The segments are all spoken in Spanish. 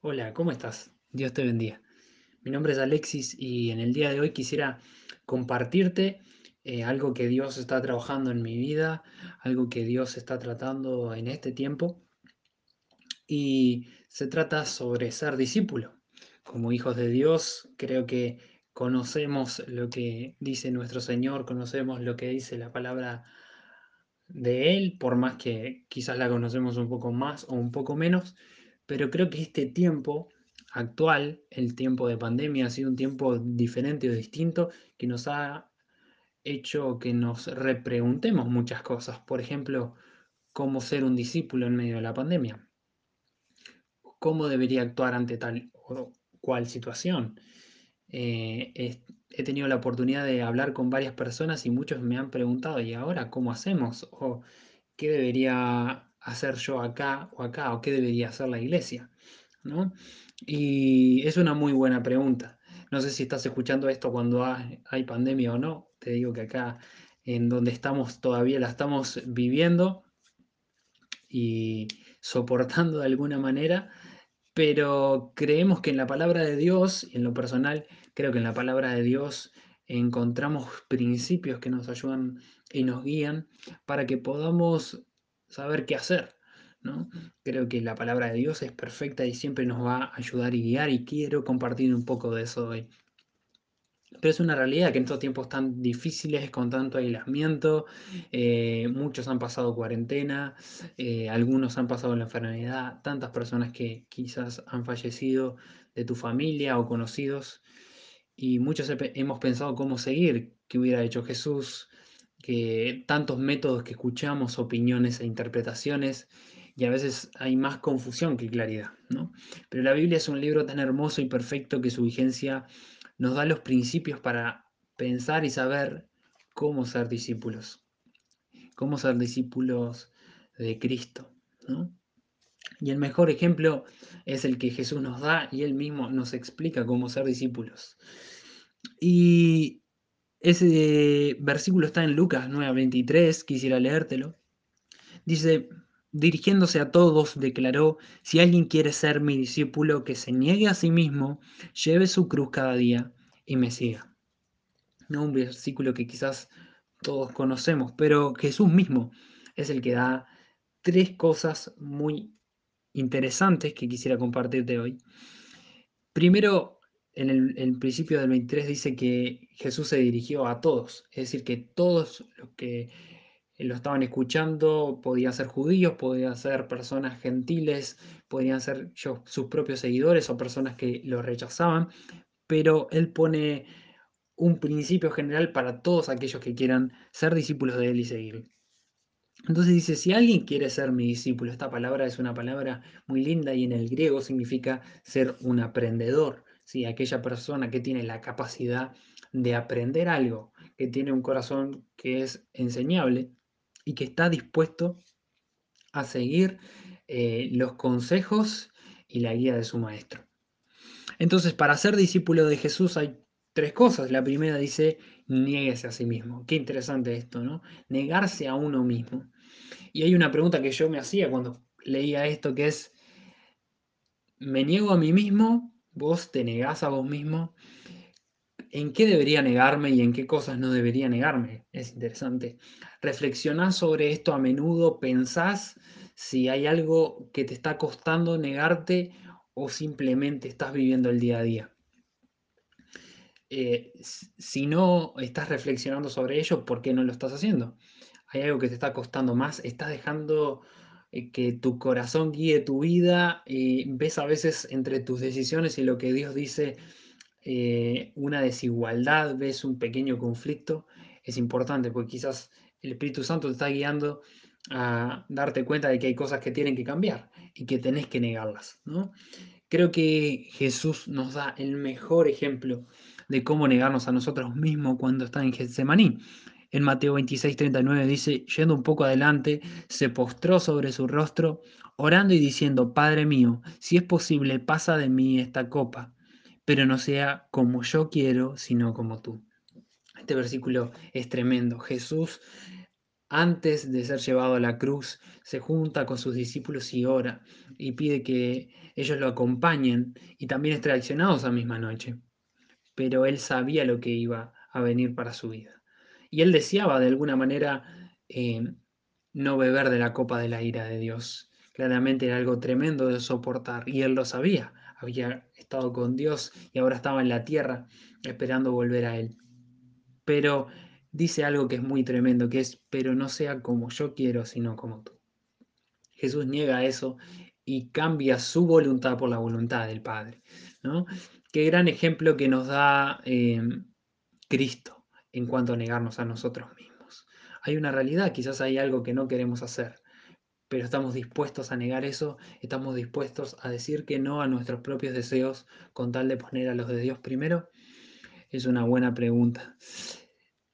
Hola, ¿cómo estás? Dios te bendiga. Mi nombre es Alexis y en el día de hoy quisiera compartirte eh, algo que Dios está trabajando en mi vida, algo que Dios está tratando en este tiempo. Y se trata sobre ser discípulo. Como hijos de Dios, creo que conocemos lo que dice nuestro Señor, conocemos lo que dice la palabra de Él, por más que quizás la conocemos un poco más o un poco menos, pero creo que este tiempo actual, el tiempo de pandemia, ha sido un tiempo diferente o distinto que nos ha hecho que nos repreguntemos muchas cosas. Por ejemplo, cómo ser un discípulo en medio de la pandemia. ¿Cómo debería actuar ante tal o cual situación? Eh, he tenido la oportunidad de hablar con varias personas y muchos me han preguntado, ¿y ahora cómo hacemos? ¿O qué debería hacer yo acá o acá? ¿O qué debería hacer la iglesia? ¿No? Y es una muy buena pregunta. No sé si estás escuchando esto cuando hay pandemia o no. Te digo que acá en donde estamos todavía la estamos viviendo y soportando de alguna manera, pero creemos que en la palabra de Dios, en lo personal, creo que en la palabra de Dios encontramos principios que nos ayudan y nos guían para que podamos saber qué hacer. ¿no? Creo que la palabra de Dios es perfecta y siempre nos va a ayudar y guiar y quiero compartir un poco de eso hoy. Pero es una realidad que en estos tiempos tan difíciles, con tanto aislamiento, eh, muchos han pasado cuarentena, eh, algunos han pasado la enfermedad, tantas personas que quizás han fallecido de tu familia o conocidos, y muchos hemos pensado cómo seguir, qué hubiera hecho Jesús, que tantos métodos que escuchamos, opiniones e interpretaciones, y a veces hay más confusión que claridad, ¿no? Pero la Biblia es un libro tan hermoso y perfecto que su vigencia nos da los principios para pensar y saber cómo ser discípulos, cómo ser discípulos de Cristo. Y el mejor ejemplo es el que Jesús nos da y él mismo nos explica cómo ser discípulos. Y ese versículo está en Lucas 9:23, quisiera leértelo. Dice, dirigiéndose a todos, declaró, si alguien quiere ser mi discípulo, que se niegue a sí mismo, lleve su cruz cada día y me siga. ¿No? Un versículo que quizás todos conocemos, pero Jesús mismo es el que da tres cosas muy interesantes que quisiera compartirte hoy. Primero, en el, principio del 23 dice que Jesús se dirigió a todos, es decir, que todos los que lo estaban escuchando, podían ser judíos, podían ser personas gentiles, podían ser sus propios seguidores o personas que lo rechazaban, pero él pone un principio general para todos aquellos que quieran ser discípulos de él y seguir. Entonces dice, si alguien quiere ser mi discípulo, esta palabra es una palabra muy linda y en el griego significa ser un aprendedor, aquella persona que tiene la capacidad de aprender algo, que tiene un corazón que es enseñable, y que está dispuesto a seguir eh, los consejos y la guía de su maestro. Entonces, para ser discípulo de Jesús hay tres cosas. La primera dice, niéguese a sí mismo. Qué interesante esto, ¿no? Negarse a uno mismo. Y hay una pregunta que yo me hacía cuando leía esto, que es, ¿me niego a mí mismo? ¿Vos te negás a vos mismo? ¿En qué debería negarme y en qué cosas no debería negarme? Es interesante. Reflexionás sobre esto a menudo, pensás si hay algo que te está costando negarte o simplemente estás viviendo el día a día. Eh, si no estás reflexionando sobre ello, ¿por qué no lo estás haciendo? ¿Hay algo que te está costando más? ¿Estás dejando eh, que tu corazón guíe tu vida? y ¿Ves a veces entre tus decisiones y lo que Dios dice? Eh, una desigualdad, ves un pequeño conflicto, es importante porque quizás el Espíritu Santo te está guiando a darte cuenta de que hay cosas que tienen que cambiar y que tenés que negarlas. ¿no? Creo que Jesús nos da el mejor ejemplo de cómo negarnos a nosotros mismos cuando está en Getsemaní. En Mateo 26, 39 dice, yendo un poco adelante, se postró sobre su rostro, orando y diciendo, Padre mío, si es posible, pasa de mí esta copa, pero no sea como yo quiero, sino como tú. Este versículo es tremendo. Jesús antes de ser llevado a la cruz, se junta con sus discípulos y ora y pide que ellos lo acompañen y también es traicionado esa misma noche. Pero él sabía lo que iba a venir para su vida. Y él deseaba de alguna manera eh, no beber de la copa de la ira de Dios. Claramente era algo tremendo de soportar y él lo sabía. Había estado con Dios y ahora estaba en la tierra esperando volver a él. Pero dice algo que es muy tremendo, que es, pero no sea como yo quiero, sino como tú. Jesús niega eso y cambia su voluntad por la voluntad del Padre. ¿no? Qué gran ejemplo que nos da eh, Cristo en cuanto a negarnos a nosotros mismos. Hay una realidad, quizás hay algo que no queremos hacer, pero estamos dispuestos a negar eso, estamos dispuestos a decir que no a nuestros propios deseos con tal de poner a los de Dios primero. Es una buena pregunta.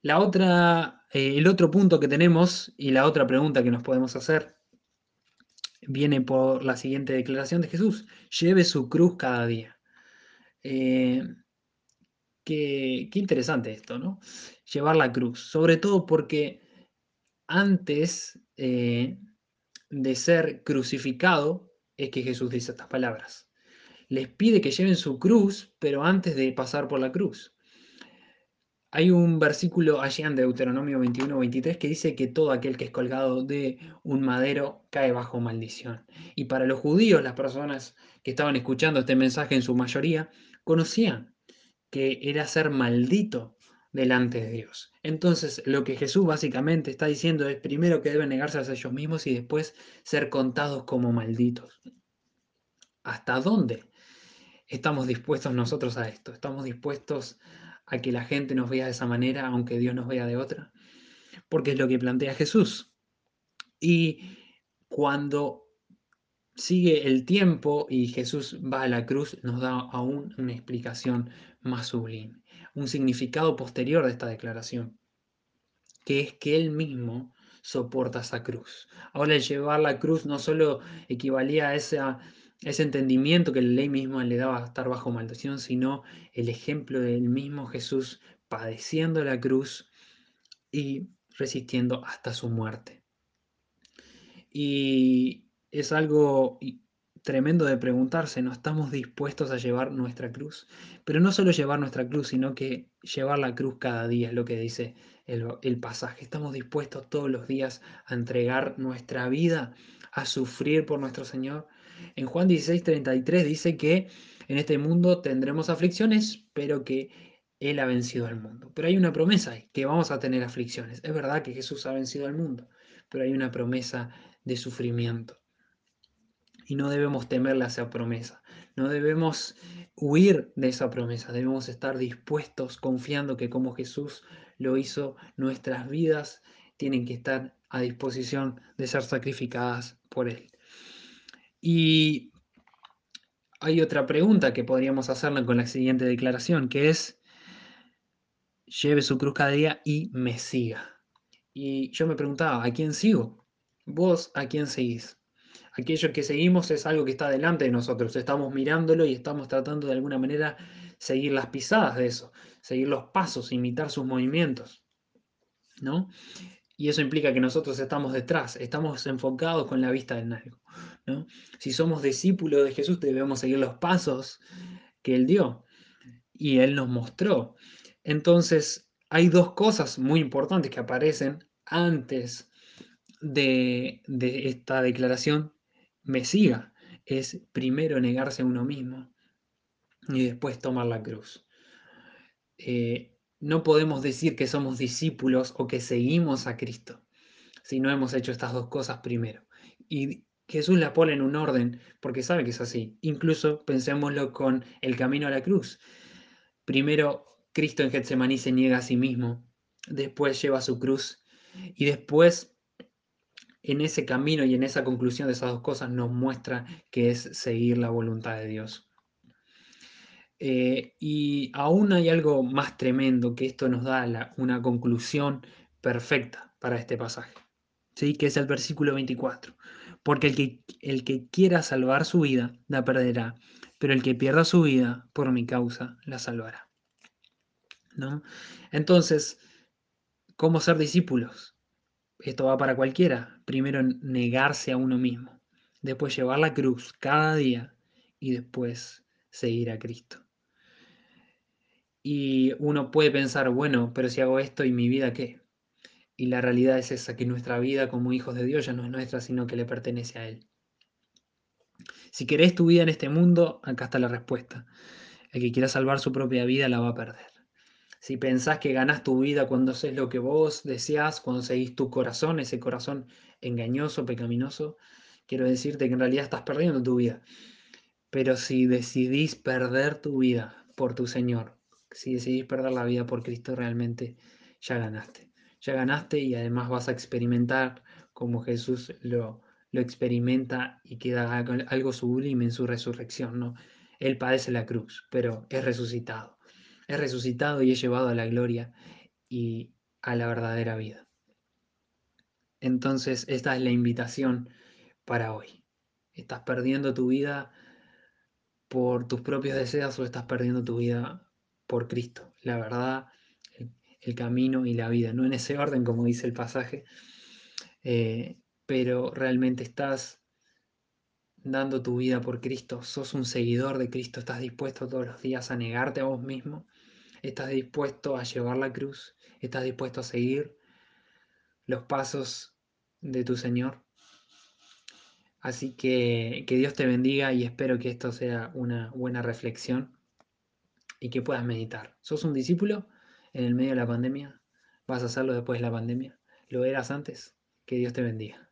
La otra, eh, el otro punto que tenemos y la otra pregunta que nos podemos hacer viene por la siguiente declaración de Jesús: lleve su cruz cada día. Eh, qué, interesante esto, ¿no? Llevar la cruz, sobre todo porque antes eh, de ser crucificado es que Jesús dice estas palabras. Les pide que lleven su cruz, pero antes de pasar por la cruz. Hay un versículo allí en Deuteronomio 21, 23 que dice que todo aquel que es colgado de un madero cae bajo maldición. Y para los judíos, las personas que estaban escuchando este mensaje en su mayoría, conocían que era ser maldito delante de Dios. Entonces, lo que Jesús básicamente está diciendo es primero que deben negarse a ellos mismos y después ser contados como malditos. ¿Hasta dónde estamos dispuestos nosotros a esto? ¿Estamos dispuestos a que la gente nos vea de esa manera, aunque Dios nos vea de otra, porque es lo que plantea Jesús. Y cuando sigue el tiempo y Jesús va a la cruz, nos da aún una explicación más sublime, un significado posterior de esta declaración, que es que Él mismo soporta esa cruz. Ahora el llevar la cruz no solo equivalía a ese entendimiento que la ley misma le daba a estar bajo maldición, sino el ejemplo del mismo Jesús padeciendo la cruz y resistiendo hasta su muerte. Y es algo tremendo de preguntarse, ¿no estamos dispuestos a llevar nuestra cruz? Pero no solo llevar nuestra cruz, sino que llevar la cruz cada día, es lo que dice el, pasaje. Estamos dispuestos todos los días a entregar nuestra vida, a sufrir por nuestro Señor. En Juan 16:33 dice que en este mundo tendremos aflicciones, pero que Él ha vencido al mundo. Pero hay una promesa ahí, que vamos a tener aflicciones. Es verdad que Jesús ha vencido al mundo, pero hay una promesa de sufrimiento. Y no debemos temerle a esa promesa. No debemos huir de esa promesa. Debemos estar dispuestos, confiando que como Jesús lo hizo, nuestras vidas tienen que estar a disposición de ser sacrificadas por Él. Y hay otra pregunta que podríamos hacerle con la siguiente declaración, que es, lleve su cruz cada día y me siga. Y yo me preguntaba, ¿a quién sigo? ¿Vos a quién seguís? Aquello que seguimos es algo que está delante de nosotros, estamos mirándolo y estamos tratando de alguna manera seguir las pisadas de eso, seguir los pasos, imitar sus movimientos. ¿No? Y eso implica que nosotros estamos detrás, estamos enfocados con la vista en algo. Si somos discípulos de Jesús, debemos seguir los pasos que Él dio y Él nos mostró. Entonces, hay dos cosas muy importantes que aparecen antes de, esta declaración, me siga. Es primero negarse a uno mismo y después tomar la cruz. Eh, no podemos decir que somos discípulos o que seguimos a Cristo si no hemos hecho estas dos cosas primero. Y Jesús la pone en un orden porque sabe que es así. Incluso pensémoslo con el camino a la cruz. Primero, Cristo en Getsemaní se niega a sí mismo, después lleva su cruz y después en ese camino y en esa conclusión de esas dos cosas nos muestra que es seguir la voluntad de Dios. Eh, y aún hay algo más tremendo que esto nos da una conclusión perfecta para este pasaje, ¿sí? que es el versículo 24. Porque el que, el que quiera salvar su vida la perderá, pero el que pierda su vida por mi causa la salvará. ¿No? Entonces, ¿cómo ser discípulos? esto va para cualquiera. Primero negarse a uno mismo, después llevar la cruz cada día y después seguir a Cristo. Y uno puede pensar, bueno, pero si hago esto y mi vida qué? Y la realidad es esa, que nuestra vida como hijos de Dios ya no es nuestra, sino que le pertenece a Él. Si querés tu vida en este mundo, acá está la respuesta. El que quiera salvar su propia vida la va a perder. Si pensás que ganás tu vida cuando haces lo que vos deseas, cuando seguís tu corazón, ese corazón engañoso, pecaminoso, quiero decirte que en realidad estás perdiendo tu vida. Pero si decidís perder tu vida por tu Señor, si decidís perder la vida por Cristo, realmente ya ganaste. Ya ganaste y además vas a experimentar como Jesús lo, lo experimenta y queda algo sublime en su resurrección, ¿no? Él padece la cruz, pero es resucitado. Es resucitado y es llevado a la gloria y a la verdadera vida. Entonces, esta es la invitación para hoy. ¿Estás perdiendo tu vida por tus propios deseos o estás perdiendo tu vida por Cristo? La verdad, el, camino y la vida. No en ese orden, como dice el pasaje, eh, pero realmente estás dando tu vida por Cristo, sos un seguidor de Cristo, estás dispuesto todos los días a negarte a vos mismo, estás dispuesto a llevar la cruz, estás dispuesto a seguir los pasos de tu Señor. Así que que Dios te bendiga y espero que esto sea una buena reflexión y que puedas meditar. ¿Sos un discípulo en el medio de la pandemia? ¿Vas a hacerlo después de la pandemia? ¿Lo eras antes? Que Dios te bendiga.